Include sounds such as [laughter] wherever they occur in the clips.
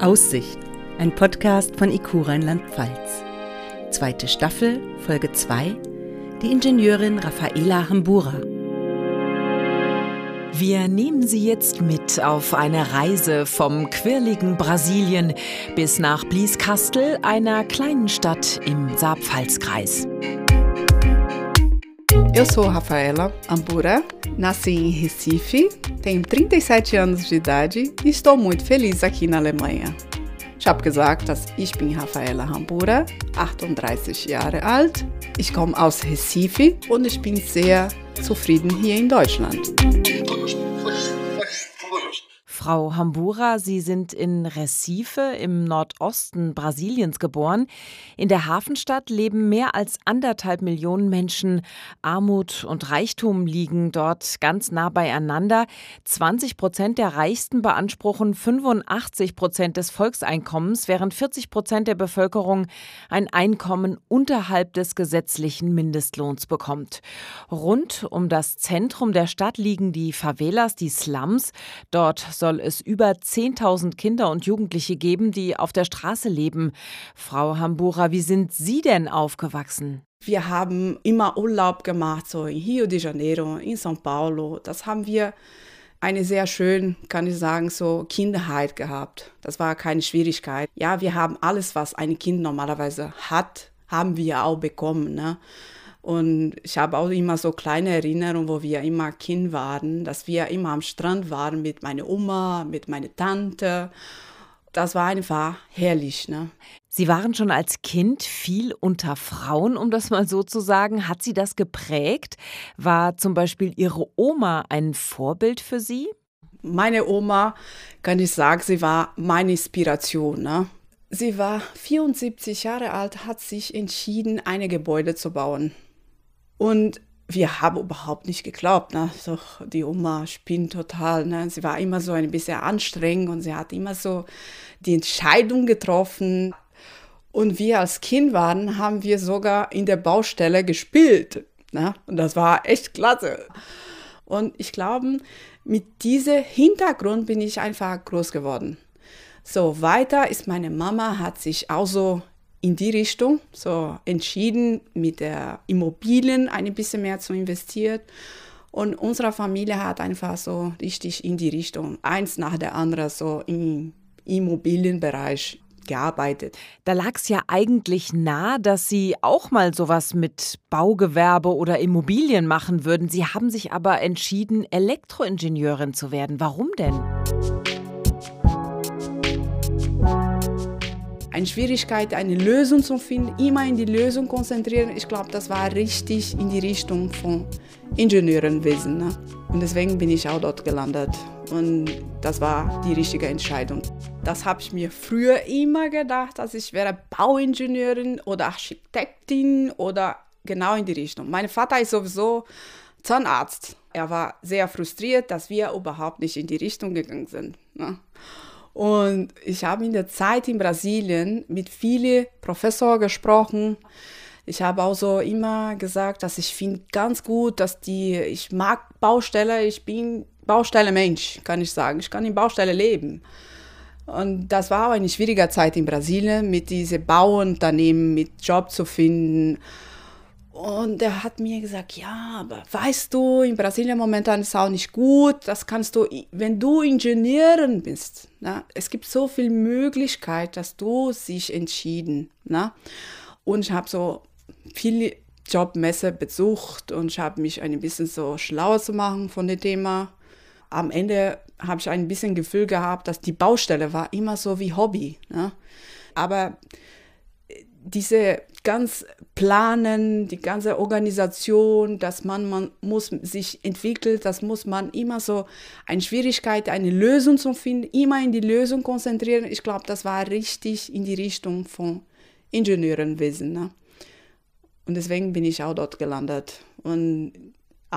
Aussicht, ein Podcast von IQ Rheinland-Pfalz. Zweite Staffel, Folge 2, die Ingenieurin Raffaela Hambura. Wir nehmen Sie jetzt mit auf eine Reise vom quirligen Brasilien bis nach Blieskastel, einer kleinen Stadt im Saarpfalzkreis. Eu sou Rafaela Ambura, nasci em Recife, tenho 37 anos de idade e estou muito feliz aqui na Alemanha. Ich habe gesagt, dass ich bin Rafaela Hambura, 38 Jahre alt. Ich komme aus Recife und ich bin sehr zufrieden hier in Deutschland. Frau Hambura, Sie sind in Recife im Nordosten Brasiliens geboren. In der Hafenstadt leben mehr als anderthalb Millionen Menschen. Armut und Reichtum liegen dort ganz nah beieinander. 20 Prozent der Reichsten beanspruchen 85 Prozent des Volkseinkommens, während 40 Prozent der Bevölkerung ein Einkommen unterhalb des gesetzlichen Mindestlohns bekommt. Rund um das Zentrum der Stadt liegen die Favelas, die Slums. Dort soll soll es über 10.000 Kinder und Jugendliche geben, die auf der Straße leben. Frau Hambura, wie sind Sie denn aufgewachsen? Wir haben immer Urlaub gemacht, so in Rio de Janeiro, in São Paulo. Das haben wir eine sehr schön, kann ich sagen, so Kindheit gehabt. Das war keine Schwierigkeit. Ja, wir haben alles, was ein Kind normalerweise hat, haben wir auch bekommen. Ne? Und ich habe auch immer so kleine Erinnerungen, wo wir immer Kind waren, dass wir immer am Strand waren mit meiner Oma, mit meiner Tante. Das war einfach herrlich. Ne? Sie waren schon als Kind viel unter Frauen, um das mal so zu sagen. Hat Sie das geprägt? War zum Beispiel Ihre Oma ein Vorbild für Sie? Meine Oma, kann ich sagen, sie war meine Inspiration. Ne? Sie war 74 Jahre alt, hat sich entschieden, ein Gebäude zu bauen. Und wir haben überhaupt nicht geglaubt. Ne? So, die Oma spinnt total. Ne? Sie war immer so ein bisschen anstrengend und sie hat immer so die Entscheidung getroffen. Und wir als Kind waren, haben wir sogar in der Baustelle gespielt. Ne? Und das war echt klasse. Und ich glaube, mit diesem Hintergrund bin ich einfach groß geworden. So, weiter ist meine Mama, hat sich auch so in die Richtung so entschieden, mit der Immobilien ein bisschen mehr zu investieren. Und unsere Familie hat einfach so richtig in die Richtung, eins nach der anderen, so im Immobilienbereich gearbeitet. Da lag es ja eigentlich nah, dass Sie auch mal sowas mit Baugewerbe oder Immobilien machen würden. Sie haben sich aber entschieden, Elektroingenieurin zu werden. Warum denn? Eine Schwierigkeit, eine Lösung zu finden, immer in die Lösung konzentrieren. Ich glaube, das war richtig in die Richtung von Ingenieurenwesen. Ne? Und deswegen bin ich auch dort gelandet. Und das war die richtige Entscheidung. Das habe ich mir früher immer gedacht, dass ich wäre Bauingenieurin oder Architektin oder genau in die Richtung. Mein Vater ist sowieso Zahnarzt. Er war sehr frustriert, dass wir überhaupt nicht in die Richtung gegangen sind. Ne? Und ich habe in der Zeit in Brasilien mit vielen Professoren gesprochen. Ich habe auch so immer gesagt, dass ich finde ganz gut, dass die, ich mag Baustelle, ich bin Baustelle Mensch, kann ich sagen. Ich kann in Baustelle leben. Und das war auch eine schwierige Zeit in Brasilien, mit diesen Bauunternehmen, mit Job zu finden. Und er hat mir gesagt, ja, aber weißt du, in Brasilien momentan ist es auch nicht gut. Das kannst du, wenn du Ingenieurin bist. Ne? Es gibt so viel Möglichkeit, dass du sich entschieden. Ne? Und ich habe so viele Jobmesse besucht und ich habe mich ein bisschen so schlauer zu machen von dem Thema. Am Ende habe ich ein bisschen Gefühl gehabt, dass die Baustelle war immer so wie Hobby. Ne? Aber diese ganz planen, die ganze Organisation, dass man, man muss sich entwickelt, das muss man immer so eine Schwierigkeit, eine Lösung zu finden, immer in die Lösung konzentrieren. Ich glaube, das war richtig in die Richtung von Ingenieurenwesen. Ne? Und deswegen bin ich auch dort gelandet. Und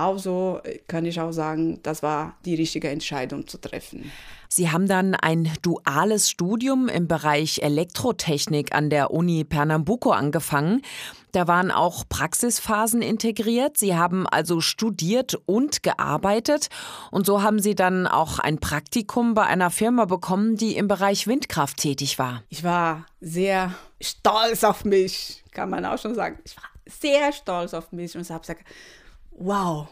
also kann ich auch sagen, das war die richtige Entscheidung zu treffen. Sie haben dann ein duales Studium im Bereich Elektrotechnik an der Uni Pernambuco angefangen. Da waren auch Praxisphasen integriert. Sie haben also studiert und gearbeitet. Und so haben Sie dann auch ein Praktikum bei einer Firma bekommen, die im Bereich Windkraft tätig war. Ich war sehr stolz auf mich, kann man auch schon sagen. Ich war sehr stolz auf mich und habe gesagt, wow,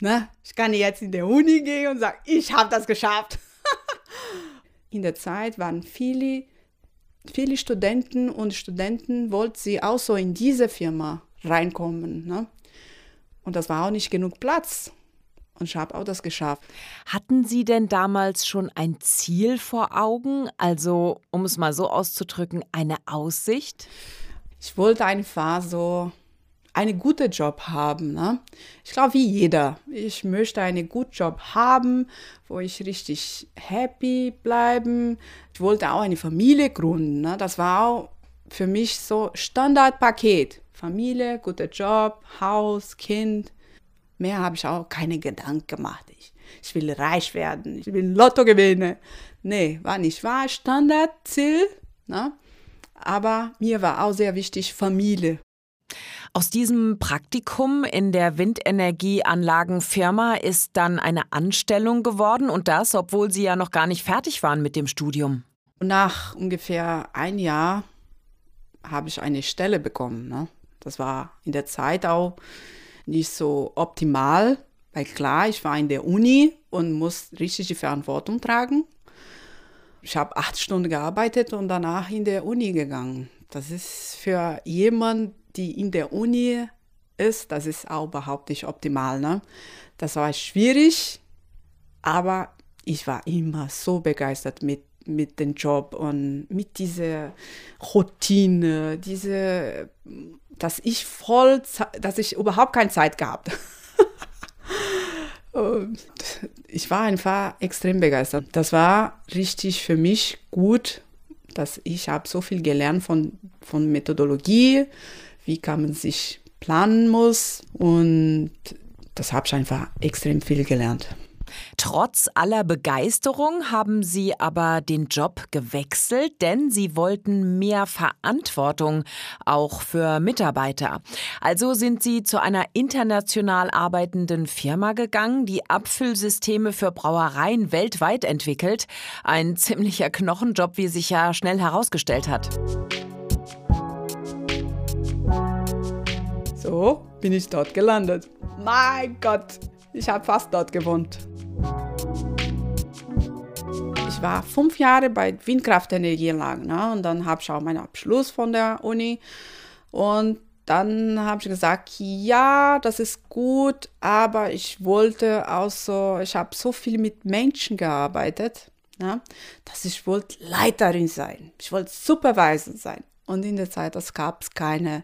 ne? ich kann jetzt in die Uni gehen und sagen, ich habe das geschafft. [laughs] in der Zeit waren viele, viele Studenten und Studenten wollten sie auch so in diese Firma reinkommen. Ne? Und das war auch nicht genug Platz. Und ich habe auch das geschafft. Hatten Sie denn damals schon ein Ziel vor Augen? Also, um es mal so auszudrücken, eine Aussicht? Ich wollte einfach so einen guten Job haben. Ne? Ich glaube, wie jeder. Ich möchte einen guten Job haben, wo ich richtig happy bleiben. Ich wollte auch eine Familie gründen. Ne? Das war auch für mich so Standardpaket. Familie, guter Job, Haus, Kind. Mehr habe ich auch keine Gedanken gemacht. Ich, ich will reich werden, ich will Lotto gewinnen. Nee, war nicht wahr. Standardziel. Ne? Aber mir war auch sehr wichtig Familie. Aus diesem Praktikum in der Windenergieanlagenfirma ist dann eine Anstellung geworden und das, obwohl Sie ja noch gar nicht fertig waren mit dem Studium. Nach ungefähr ein Jahr habe ich eine Stelle bekommen. Ne? Das war in der Zeit auch nicht so optimal, weil klar, ich war in der Uni und muss richtig die Verantwortung tragen. Ich habe acht Stunden gearbeitet und danach in der Uni gegangen. Das ist für jemanden, die in der Uni ist, das ist auch überhaupt nicht optimal. Ne? Das war schwierig, aber ich war immer so begeistert mit, mit dem Job und mit dieser Routine, diese, dass ich voll, dass ich überhaupt keine Zeit gehabt. [laughs] ich war einfach extrem begeistert. Das war richtig für mich gut, dass ich habe so viel gelernt von, von Methodologie, wie kann man sich planen muss und das habe ich einfach extrem viel gelernt. Trotz aller Begeisterung haben Sie aber den Job gewechselt, denn Sie wollten mehr Verantwortung, auch für Mitarbeiter. Also sind Sie zu einer international arbeitenden Firma gegangen, die Abfüllsysteme für Brauereien weltweit entwickelt. Ein [laughs] ziemlicher Knochenjob, wie sich ja schnell herausgestellt hat. So bin ich dort gelandet. Mein Gott, ich habe fast dort gewohnt. Ich war fünf Jahre bei Windkraftenergieanlagen ne? und dann habe ich auch meinen Abschluss von der Uni und dann habe ich gesagt, ja, das ist gut, aber ich wollte auch so, ich habe so viel mit Menschen gearbeitet, ne, dass ich wollte Leiterin sein, ich wollte Supervisor sein. Und in der Zeit, das gab es keine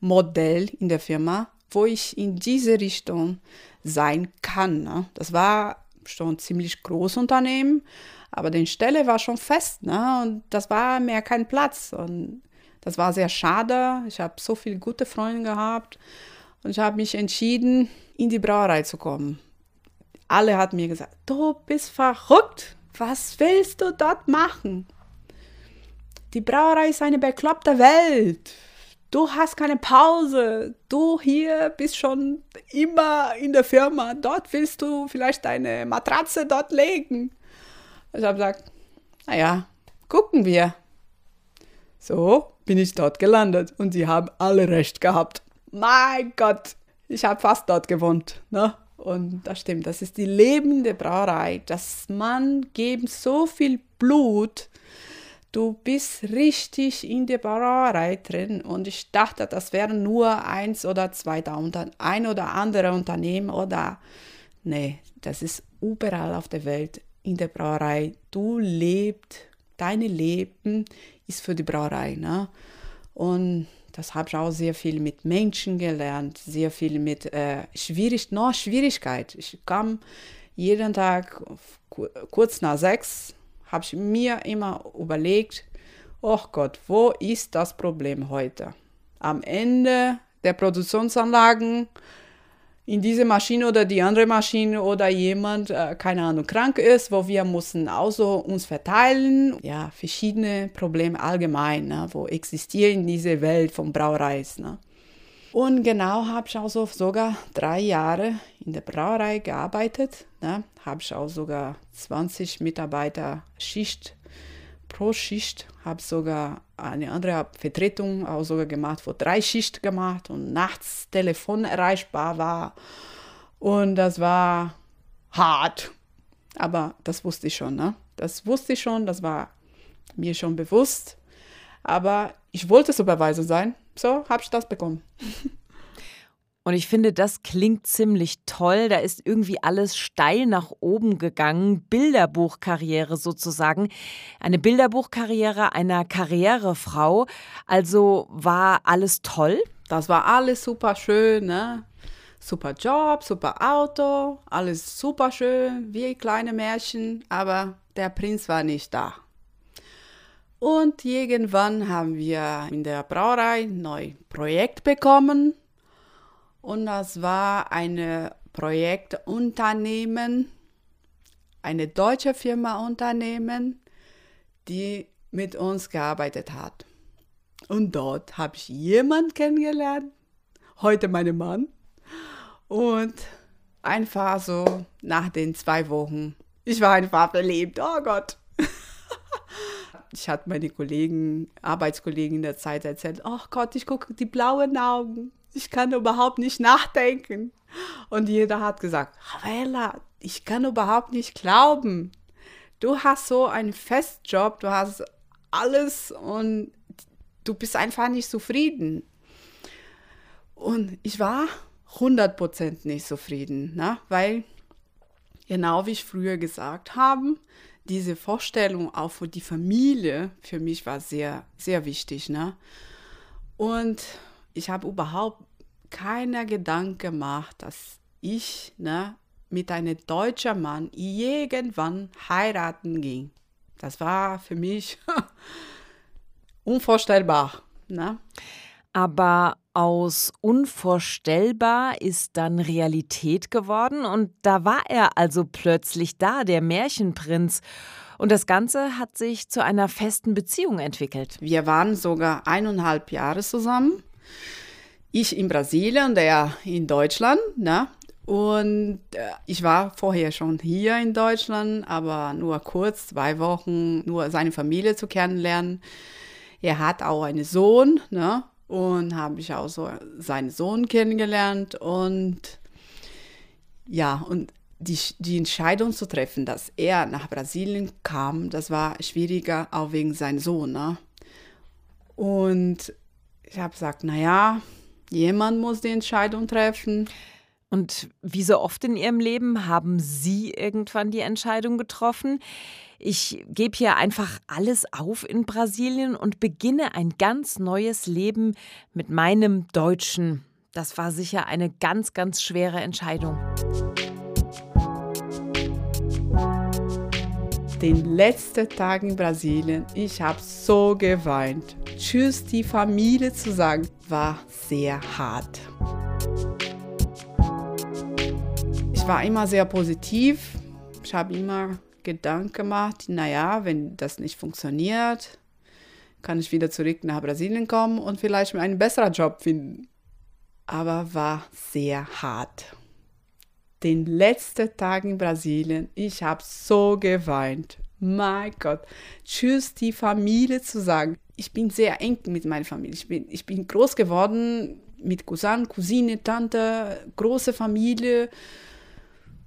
Modell in der Firma, wo ich in diese Richtung sein kann. Ne? Das war schon ein ziemlich großes Unternehmen, aber die Stelle war schon fest ne? und das war mehr kein Platz. Und das war sehr schade. Ich habe so viele gute Freunde gehabt und ich habe mich entschieden, in die Brauerei zu kommen. Alle hatten mir gesagt, du bist verrückt. Was willst du dort machen? Die Brauerei ist eine bekloppte Welt du hast keine Pause, du hier bist schon immer in der Firma, dort willst du vielleicht deine Matratze dort legen. Ich habe gesagt, naja, gucken wir. So bin ich dort gelandet und sie haben alle recht gehabt. Mein Gott, ich habe fast dort gewohnt. Ne? Und das stimmt, das ist die lebende Brauerei. Das Mann geben so viel Blut du bist richtig in der Brauerei drin und ich dachte, das wären nur eins oder zwei da unter ein oder andere Unternehmen oder nee, das ist überall auf der Welt in der Brauerei. Du lebst, deine Leben ist für die Brauerei, ne? Und das habe ich auch sehr viel mit Menschen gelernt, sehr viel mit äh, schwierig, noch Schwierigkeit. Ich kam jeden Tag kurz nach sechs habe ich mir immer überlegt, oh Gott, wo ist das Problem heute? Am Ende der Produktionsanlagen in diese Maschine oder die andere Maschine oder jemand, äh, keine Ahnung, krank ist, wo wir mussten also uns verteilen. Ja, verschiedene Probleme allgemein, ne, wo existieren in dieser Welt von Brauereis. Ne. Und genau habe ich auch so sogar drei Jahre in der Brauerei gearbeitet. Ne? Habe ich auch sogar 20 Mitarbeiter Schicht pro Schicht. Habe sogar eine andere Vertretung auch sogar gemacht, wo drei Schicht gemacht und nachts Telefon erreichbar war. Und das war hart. Aber das wusste ich schon. Ne? Das wusste ich schon, das war mir schon bewusst. Aber ich wollte Supervisor sein. So habe ich das bekommen. [laughs] Und ich finde, das klingt ziemlich toll. Da ist irgendwie alles steil nach oben gegangen. Bilderbuchkarriere sozusagen. Eine Bilderbuchkarriere einer Karrierefrau. Also war alles toll? Das war alles super schön, ne? Super Job, super Auto, alles super schön, wie kleine Märchen, aber der Prinz war nicht da. Und irgendwann haben wir in der Brauerei ein neues Projekt bekommen. Und das war ein Projektunternehmen, eine deutsche Firma Unternehmen, die mit uns gearbeitet hat. Und dort habe ich jemanden kennengelernt, heute meinen Mann. Und einfach so nach den zwei Wochen, ich war einfach verliebt, oh Gott [laughs] ich hatte meine Kollegen, Arbeitskollegen in der Zeit erzählt, oh Gott, ich gucke die blauen Augen. Ich kann überhaupt nicht nachdenken. Und jeder hat gesagt, Ravella, ich kann überhaupt nicht glauben. Du hast so einen Festjob, du hast alles und du bist einfach nicht zufrieden. Und ich war 100% nicht zufrieden, ne? weil genau wie ich früher gesagt habe, diese Vorstellung auch für die Familie für mich war sehr, sehr wichtig. Ne? Und ich habe überhaupt keinen Gedanken gemacht, dass ich ne, mit einem deutschen Mann irgendwann heiraten ging. Das war für mich [laughs] unvorstellbar. Ne? Aber aus unvorstellbar ist dann Realität geworden und da war er also plötzlich da, der Märchenprinz. Und das Ganze hat sich zu einer festen Beziehung entwickelt. Wir waren sogar eineinhalb Jahre zusammen. Ich in Brasilien, der in Deutschland. Ne? Und äh, ich war vorher schon hier in Deutschland, aber nur kurz, zwei Wochen, nur seine Familie zu kennenlernen. Er hat auch einen Sohn, ne? Und habe ich auch so seinen Sohn kennengelernt und ja, und die, die Entscheidung zu treffen, dass er nach Brasilien kam, das war schwieriger, auch wegen seinem Sohn. Ne? Und ich habe gesagt, naja, jemand muss die Entscheidung treffen. Und wie so oft in Ihrem Leben haben Sie irgendwann die Entscheidung getroffen ich gebe hier einfach alles auf in Brasilien und beginne ein ganz neues Leben mit meinem Deutschen. Das war sicher eine ganz, ganz schwere Entscheidung. Den letzten Tag in Brasilien, ich habe so geweint. Tschüss, die Familie zu sagen, war sehr hart. Ich war immer sehr positiv. Ich habe immer Gedanken gemacht, naja, wenn das nicht funktioniert, kann ich wieder zurück nach Brasilien kommen und vielleicht einen besseren Job finden. Aber war sehr hart. Den letzten Tag in Brasilien, ich habe so geweint. Mein Gott, tschüss die Familie zu sagen. Ich bin sehr eng mit meiner Familie. Ich bin, ich bin groß geworden mit Cousin, Cousine, Tante, große Familie.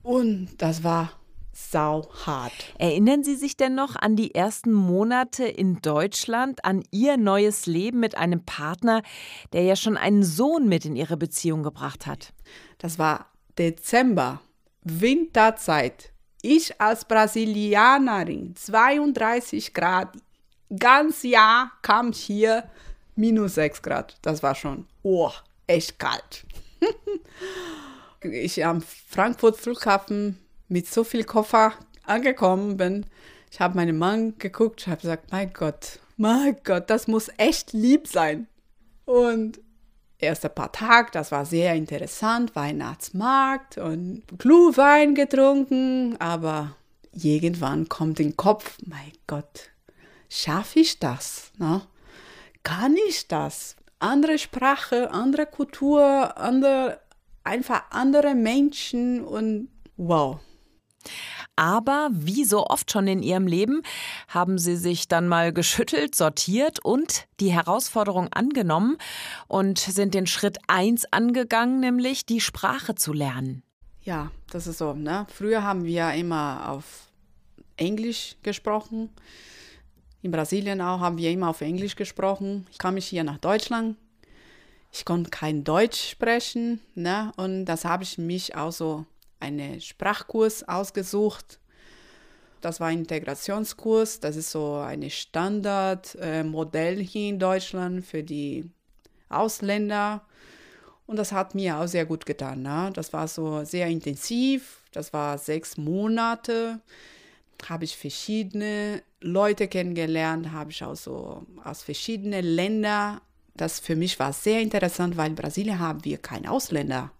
Und das war sauhart. Erinnern Sie sich denn noch an die ersten Monate in Deutschland, an Ihr neues Leben mit einem Partner, der ja schon einen Sohn mit in Ihre Beziehung gebracht hat? Das war Dezember, Winterzeit. Ich als Brasilianerin, 32 Grad, ganz Jahr kam hier minus 6 Grad. Das war schon, oh, echt kalt. [laughs] ich am Frankfurt Flughafen mit so viel Koffer angekommen bin. Ich habe meinen Mann geguckt, ich habe gesagt, mein Gott, mein Gott, das muss echt lieb sein. Und erste paar Tage, das war sehr interessant, Weihnachtsmarkt und Glühwein getrunken, aber irgendwann kommt in den Kopf, mein Gott, schaffe ich das? Ne? Kann ich das? Andere Sprache, andere Kultur, andere, einfach andere Menschen und wow. Aber wie so oft schon in ihrem Leben haben sie sich dann mal geschüttelt, sortiert und die Herausforderung angenommen und sind den Schritt eins angegangen, nämlich die Sprache zu lernen. Ja, das ist so. Ne? Früher haben wir immer auf Englisch gesprochen. In Brasilien auch haben wir immer auf Englisch gesprochen. Ich kam mich hier nach Deutschland. Ich konnte kein Deutsch sprechen. Ne? Und das habe ich mich auch so einen Sprachkurs ausgesucht. Das war ein Integrationskurs. Das ist so ein Standardmodell äh, hier in Deutschland für die Ausländer. Und das hat mir auch sehr gut getan. Ne? Das war so sehr intensiv. Das war sechs Monate. Habe ich verschiedene Leute kennengelernt, habe ich auch so aus verschiedenen Ländern. Das für mich war sehr interessant, weil in Brasilien haben wir keine Ausländer.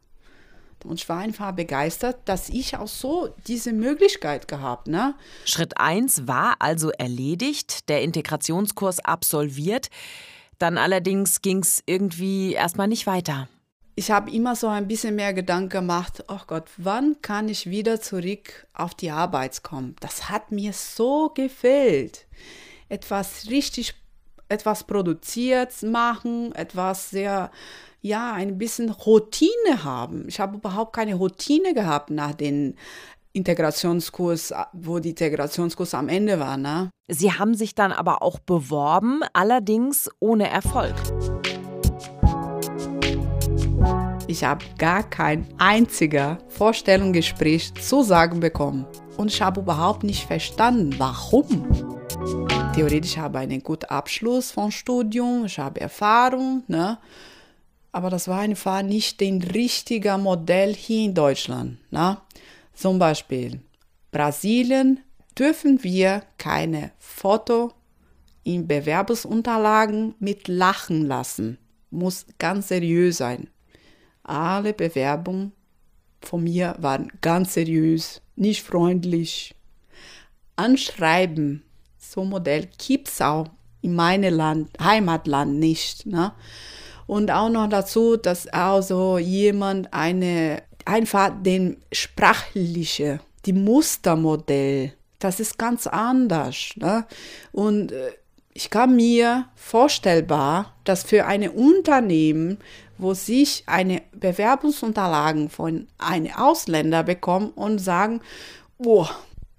Und ich war einfach begeistert, dass ich auch so diese Möglichkeit gehabt. Ne? Schritt 1 war also erledigt, der Integrationskurs absolviert. Dann allerdings ging es irgendwie erstmal nicht weiter. Ich habe immer so ein bisschen mehr Gedanken gemacht, oh Gott, wann kann ich wieder zurück auf die Arbeit kommen? Das hat mir so gefehlt. Etwas richtig, etwas produziert machen, etwas sehr ja, ein bisschen Routine haben. Ich habe überhaupt keine Routine gehabt nach dem Integrationskurs, wo die Integrationskurs am Ende war. Ne? Sie haben sich dann aber auch beworben, allerdings ohne Erfolg. Ich habe gar kein einziger Vorstellungsgespräch zu sagen bekommen. Und ich habe überhaupt nicht verstanden, warum. Theoretisch habe ich einen guten Abschluss vom Studium, ich habe Erfahrung, ne? aber das war einfach nicht den richtigen Modell hier in Deutschland. Na? Zum Beispiel Brasilien dürfen wir keine Foto in Bewerbungsunterlagen mit lachen lassen. Muss ganz seriös sein. Alle Bewerbungen von mir waren ganz seriös, nicht freundlich. Anschreiben, so ein Modell gibt es auch in meinem Land, Heimatland nicht. Ne? Und auch noch dazu, dass also jemand eine, einfach den sprachliche, die Mustermodell, das ist ganz anders. Ne? Und äh, ich kann mir vorstellbar, dass für ein Unternehmen, wo sich eine Bewerbungsunterlagen von einem Ausländer bekommen und sagen, boah,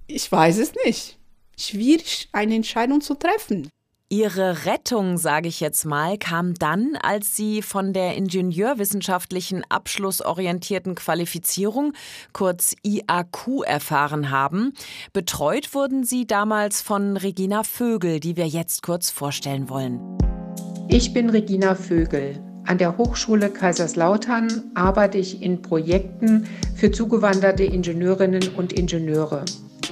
ich weiß es nicht. Schwierig, eine Entscheidung zu treffen. Ihre Rettung, sage ich jetzt mal, kam dann, als Sie von der ingenieurwissenschaftlichen abschlussorientierten Qualifizierung, kurz IAQ, erfahren haben. Betreut wurden Sie damals von Regina Vögel, die wir jetzt kurz vorstellen wollen. Ich bin Regina Vögel. An der Hochschule Kaiserslautern arbeite ich in Projekten für zugewanderte Ingenieurinnen und Ingenieure.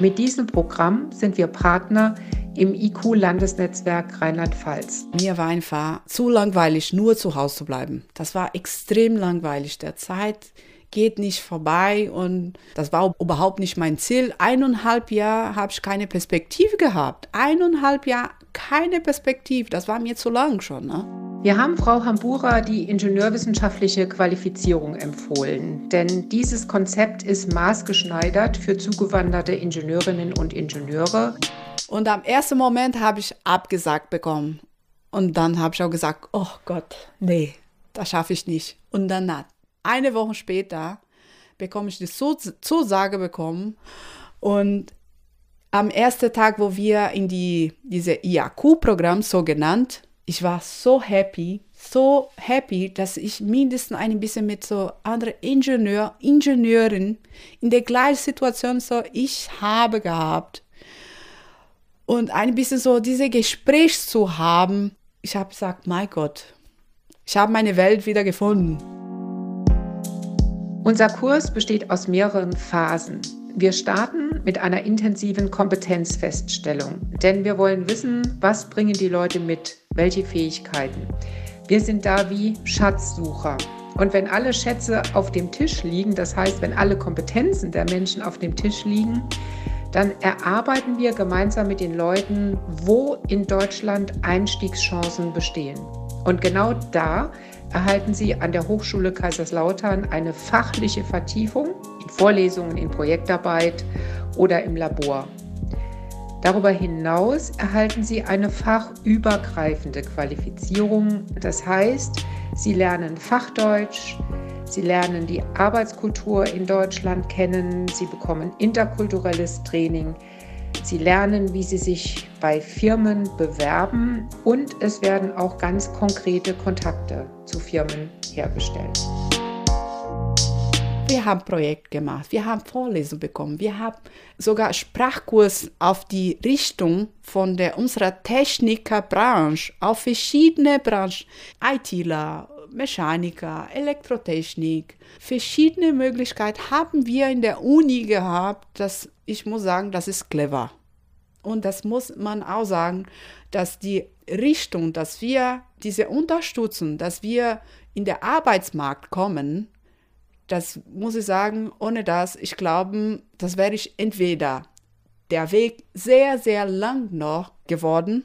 Mit diesem Programm sind wir Partner im IQ-Landesnetzwerk Rheinland-Pfalz. Mir war einfach zu langweilig, nur zu Hause zu bleiben. Das war extrem langweilig. Der Zeit geht nicht vorbei und das war überhaupt nicht mein Ziel. Eineinhalb Jahre habe ich keine Perspektive gehabt. Eineinhalb Jahre keine Perspektive. Das war mir zu lang schon. Ne? Wir haben Frau Hambura die ingenieurwissenschaftliche Qualifizierung empfohlen, denn dieses Konzept ist maßgeschneidert für zugewanderte Ingenieurinnen und Ingenieure. Und am ersten Moment habe ich abgesagt bekommen. Und dann habe ich auch gesagt, oh Gott, nee, das schaffe ich nicht. Und dann eine Woche später bekomme ich die Zusage bekommen. Und am ersten Tag, wo wir in die, diese IAQ-Programm so genannt, ich war so happy, so happy, dass ich mindestens ein bisschen mit so anderen Ingenieur, Ingenieuren in der gleichen Situation so ich habe gehabt und ein bisschen so diese Gespräch zu haben. Ich habe gesagt, mein Gott, ich habe meine Welt wieder gefunden. Unser Kurs besteht aus mehreren Phasen. Wir starten mit einer intensiven Kompetenzfeststellung, denn wir wollen wissen, was bringen die Leute mit, welche Fähigkeiten. Wir sind da wie Schatzsucher. Und wenn alle Schätze auf dem Tisch liegen, das heißt, wenn alle Kompetenzen der Menschen auf dem Tisch liegen, dann erarbeiten wir gemeinsam mit den Leuten, wo in Deutschland Einstiegschancen bestehen. Und genau da erhalten Sie an der Hochschule Kaiserslautern eine fachliche Vertiefung in Vorlesungen, in Projektarbeit oder im Labor. Darüber hinaus erhalten Sie eine fachübergreifende Qualifizierung. Das heißt, Sie lernen Fachdeutsch, Sie lernen die Arbeitskultur in Deutschland kennen, Sie bekommen interkulturelles Training, Sie lernen, wie Sie sich bei Firmen bewerben und es werden auch ganz konkrete Kontakte zu Firmen hergestellt. Wir haben Projekt gemacht, wir haben Vorlesungen bekommen, wir haben sogar Sprachkurs auf die Richtung von der, unserer Technikerbranche, auf verschiedene Branchen, ITler, Mechaniker, Elektrotechnik, verschiedene Möglichkeiten haben wir in der Uni gehabt. Das, ich muss sagen, das ist clever. Und das muss man auch sagen, dass die Richtung, dass wir diese unterstützen, dass wir in den Arbeitsmarkt kommen, das muss ich sagen, ohne das, ich glaube, das wäre ich entweder der Weg sehr, sehr lang noch geworden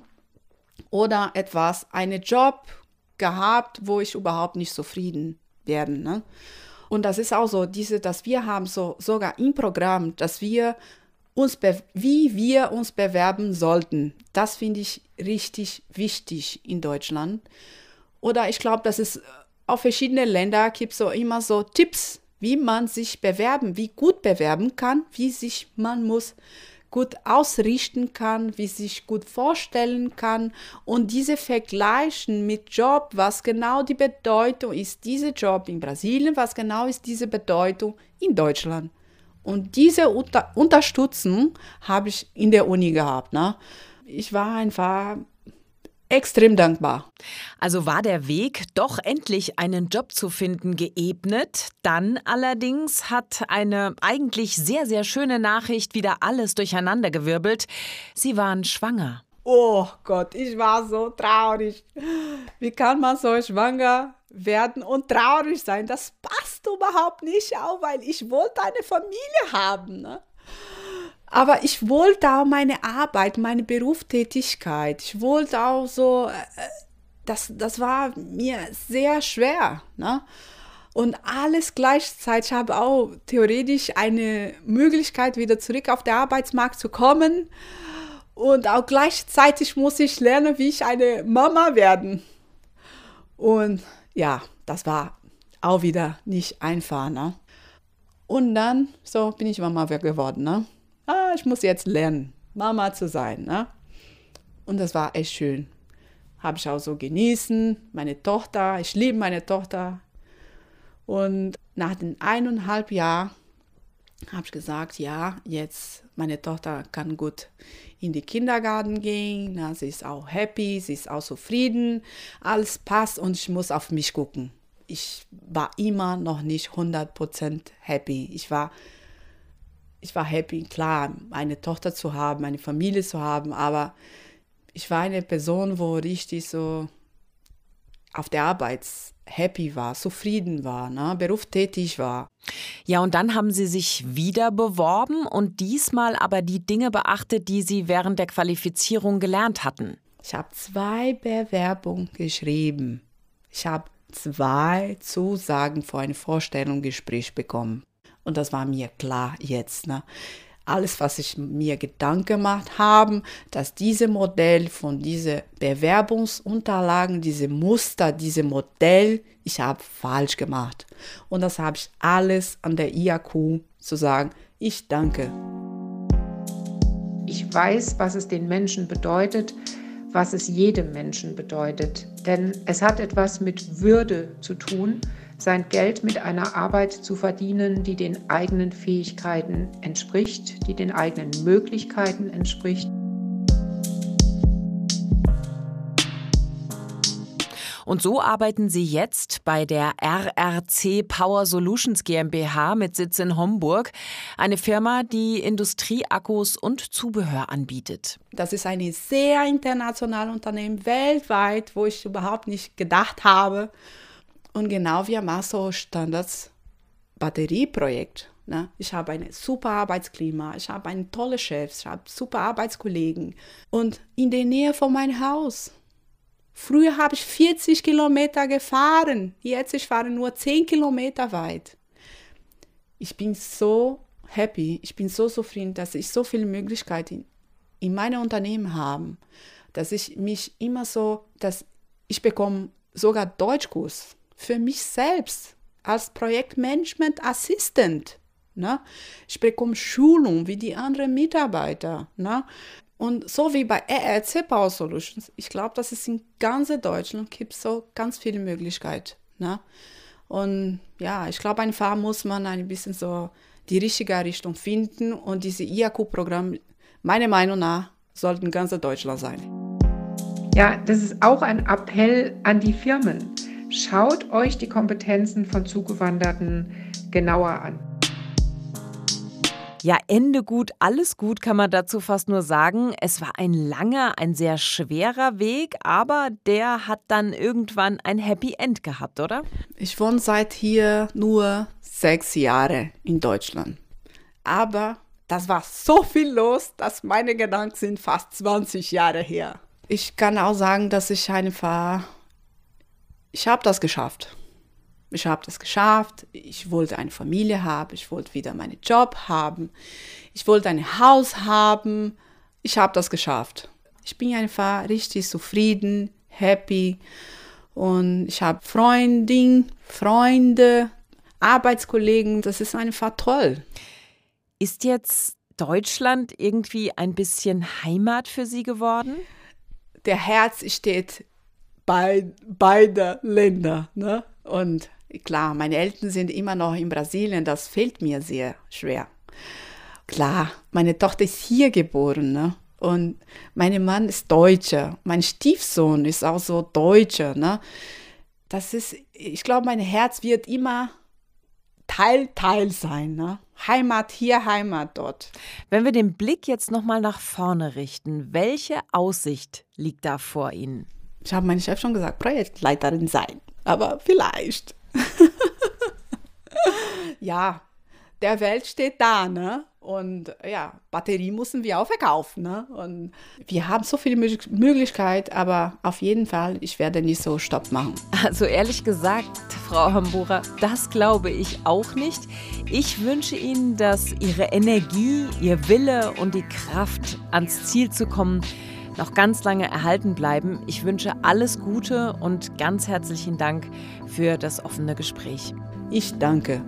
oder etwas, einen Job gehabt, wo ich überhaupt nicht zufrieden werden. Ne? Und das ist auch so, diese, dass wir haben so sogar im Programm, dass wir uns, wie wir uns bewerben sollten. Das finde ich richtig wichtig in Deutschland. Oder ich glaube, dass es auf verschiedene Länder gibt so immer so Tipps, wie man sich bewerben, wie gut bewerben kann, wie sich man muss gut ausrichten kann, wie sich gut vorstellen kann und diese vergleichen mit Job, was genau die Bedeutung ist, dieser Job in Brasilien, was genau ist diese Bedeutung in Deutschland. Und diese Unter Unterstützung habe ich in der Uni gehabt. Ne? Ich war einfach extrem dankbar. Also war der Weg, doch endlich einen Job zu finden, geebnet. Dann allerdings hat eine eigentlich sehr, sehr schöne Nachricht wieder alles durcheinandergewirbelt. Sie waren schwanger. Oh Gott, ich war so traurig. Wie kann man so schwanger werden und traurig sein? Das passt überhaupt nicht auch, weil ich wollte eine Familie haben. Ne? Aber ich wollte auch meine Arbeit, meine Berufstätigkeit. Ich wollte auch so, äh, das, das war mir sehr schwer. Ne? Und alles gleichzeitig Ich habe auch theoretisch eine Möglichkeit, wieder zurück auf den Arbeitsmarkt zu kommen. Und auch gleichzeitig muss ich lernen, wie ich eine Mama werden. Und ja, das war auch wieder nicht einfach. Ne? Und dann, so bin ich Mama geworden. Ne? Ah, ich muss jetzt lernen, Mama zu sein. Ne? Und das war echt schön. Habe ich auch so genießen, meine Tochter, ich liebe meine Tochter. Und nach den eineinhalb Jahren habe ich gesagt, ja, jetzt meine Tochter kann gut in die Kindergarten gehen, na, sie ist auch happy, sie ist auch zufrieden, alles passt und ich muss auf mich gucken. Ich war immer noch nicht 100% happy. Ich war ich war happy, klar, eine Tochter zu haben, eine Familie zu haben, aber ich war eine Person, wo richtig so auf der Arbeit happy war, zufrieden war, ne, berufstätig war. Ja, und dann haben Sie sich wieder beworben und diesmal aber die Dinge beachtet, die Sie während der Qualifizierung gelernt hatten. Ich habe zwei Bewerbungen geschrieben. Ich habe zwei Zusagen vor ein Vorstellungsgespräch bekommen. Und das war mir klar jetzt. Ne? Alles, was ich mir Gedanken gemacht habe, dass dieses Modell von diesen Bewerbungsunterlagen, diese Muster, diese Modell, ich habe falsch gemacht. Und das habe ich alles an der IAQ zu sagen, ich danke. Ich weiß, was es den Menschen bedeutet, was es jedem Menschen bedeutet. Denn es hat etwas mit Würde zu tun sein Geld mit einer Arbeit zu verdienen, die den eigenen Fähigkeiten entspricht, die den eigenen Möglichkeiten entspricht. Und so arbeiten Sie jetzt bei der RRC Power Solutions GmbH mit Sitz in Homburg, eine Firma, die Industrieakkus und Zubehör anbietet. Das ist ein sehr internationales Unternehmen weltweit, wo ich überhaupt nicht gedacht habe. Und genau wie Maso Standards Batterieprojekt. Ne? Ich habe ein super Arbeitsklima, ich habe einen tolle Chefs, ich habe super Arbeitskollegen und in der Nähe von meinem Haus. Früher habe ich 40 Kilometer gefahren, jetzt ich fahre nur 10 Kilometer weit. Ich bin so happy, ich bin so zufrieden, dass ich so viele Möglichkeiten in meinem Unternehmen habe, dass ich mich immer so, dass ich bekomme sogar Deutschkurs für mich selbst als Projektmanagement Assistant. Ne? Ich bekomme Schulung wie die anderen Mitarbeiter. Ne? Und so wie bei ERC Power Solutions, ich glaube, dass es in ganz Deutschland gibt so ganz viele Möglichkeiten. Ne? Und ja, ich glaube, einfach muss man ein bisschen so die richtige Richtung finden und diese IAQ-Programm, meiner Meinung nach, sollten ganz Deutschland sein. Ja, das ist auch ein Appell an die Firmen. Schaut euch die Kompetenzen von Zugewanderten genauer an. Ja, Ende gut, alles gut kann man dazu fast nur sagen. Es war ein langer, ein sehr schwerer Weg, aber der hat dann irgendwann ein Happy End gehabt, oder? Ich wohne seit hier nur sechs Jahre in Deutschland. Aber das war so viel los, dass meine Gedanken sind fast 20 Jahre her. Ich kann auch sagen, dass ich einfach ich habe das geschafft. Ich habe das geschafft. Ich wollte eine Familie haben. Ich wollte wieder meinen Job haben. Ich wollte ein Haus haben. Ich habe das geschafft. Ich bin einfach richtig zufrieden, happy. Und ich habe Freundin, Freunde, Arbeitskollegen. Das ist einfach toll. Ist jetzt Deutschland irgendwie ein bisschen Heimat für Sie geworden? Der Herz steht bei beide Länder. Ne? Und klar, meine Eltern sind immer noch in Brasilien, das fällt mir sehr schwer. Klar, meine Tochter ist hier geboren, ne? Und mein Mann ist Deutscher, mein Stiefsohn ist auch so Deutscher, ne? Das ist, ich glaube, mein Herz wird immer Teil, Teil sein, ne? Heimat hier, Heimat dort. Wenn wir den Blick jetzt nochmal nach vorne richten, welche Aussicht liegt da vor Ihnen? Ich habe meinem Chef schon gesagt, Projektleiterin sein. Aber vielleicht. [laughs] ja, der Welt steht da, ne? Und ja, Batterie müssen wir auch verkaufen, ne? Und wir haben so viele Möglichkeiten, aber auf jeden Fall, ich werde nicht so Stopp machen. Also ehrlich gesagt, Frau Hambura, das glaube ich auch nicht. Ich wünsche Ihnen, dass Ihre Energie, Ihr Wille und die Kraft, ans Ziel zu kommen, noch ganz lange erhalten bleiben. Ich wünsche alles Gute und ganz herzlichen Dank für das offene Gespräch. Ich danke.